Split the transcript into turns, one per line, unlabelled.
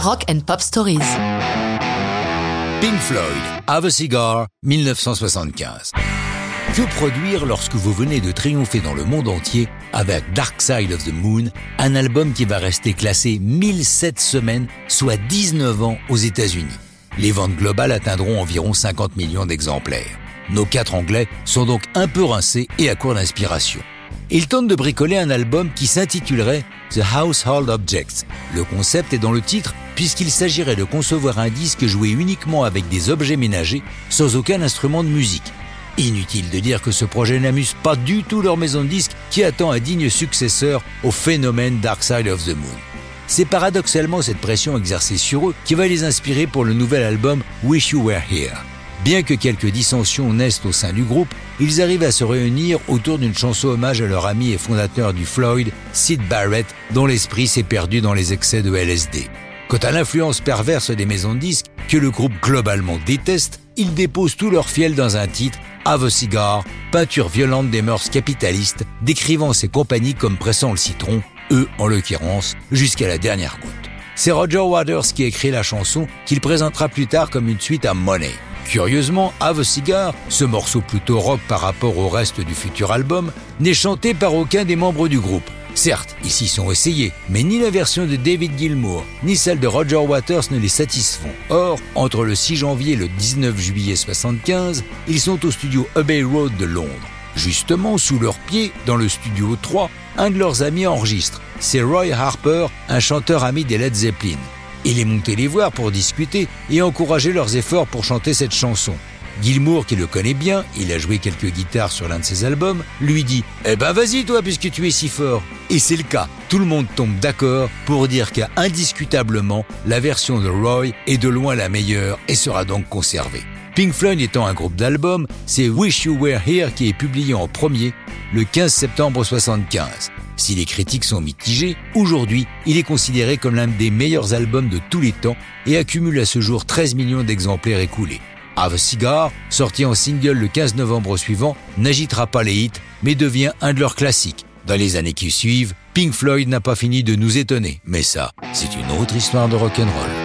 Rock and Pop Stories.
Pink Floyd, Have a Cigar, 1975. Que produire lorsque vous venez de triompher dans le monde entier avec Dark Side of the Moon, un album qui va rester classé 1007 semaines, soit 19 ans aux États-Unis. Les ventes globales atteindront environ 50 millions d'exemplaires. Nos quatre Anglais sont donc un peu rincés et à court d'inspiration. Ils tentent de bricoler un album qui s'intitulerait The Household Objects. Le concept est dans le titre puisqu'il s'agirait de concevoir un disque joué uniquement avec des objets ménagers sans aucun instrument de musique. Inutile de dire que ce projet n'amuse pas du tout leur maison de disques qui attend un digne successeur au phénomène Dark Side of the Moon. C'est paradoxalement cette pression exercée sur eux qui va les inspirer pour le nouvel album Wish You Were Here. Bien que quelques dissensions naissent au sein du groupe, ils arrivent à se réunir autour d'une chanson hommage à leur ami et fondateur du Floyd, Sid Barrett, dont l'esprit s'est perdu dans les excès de LSD. Quant à l'influence perverse des maisons de disques, que le groupe globalement déteste, ils déposent tout leur fiel dans un titre, Have a Cigar, peinture violente des mœurs capitalistes, décrivant ces compagnies comme pressant le citron, eux en l'occurrence, jusqu'à la dernière goutte. C'est Roger Waters qui écrit la chanson qu'il présentera plus tard comme une suite à Money. Curieusement, Have a Cigar, ce morceau plutôt rock par rapport au reste du futur album, n'est chanté par aucun des membres du groupe. Certes, ils s'y sont essayés, mais ni la version de David Gilmour, ni celle de Roger Waters ne les satisfont. Or, entre le 6 janvier et le 19 juillet 75, ils sont au studio Abbey Road de Londres. Justement, sous leurs pieds, dans le studio 3, un de leurs amis enregistre. C'est Roy Harper, un chanteur ami des Led Zeppelin. Il est monté les voir pour discuter et encourager leurs efforts pour chanter cette chanson. Gilmour, qui le connaît bien, il a joué quelques guitares sur l'un de ses albums, lui dit Eh ben vas-y toi puisque tu es si fort. Et c'est le cas. Tout le monde tombe d'accord pour dire qu'indiscutablement, la version de Roy est de loin la meilleure et sera donc conservée. Pink Floyd étant un groupe d'albums, c'est Wish You Were Here qui est publié en premier le 15 septembre 75. Si les critiques sont mitigées, aujourd'hui, il est considéré comme l'un des meilleurs albums de tous les temps et accumule à ce jour 13 millions d'exemplaires écoulés. Have Cigar, sorti en single le 15 novembre suivant, n'agitera pas les hits, mais devient un de leurs classiques. Dans les années qui suivent, Pink Floyd n'a pas fini de nous étonner, mais ça, c'est une autre histoire de rock'n'roll.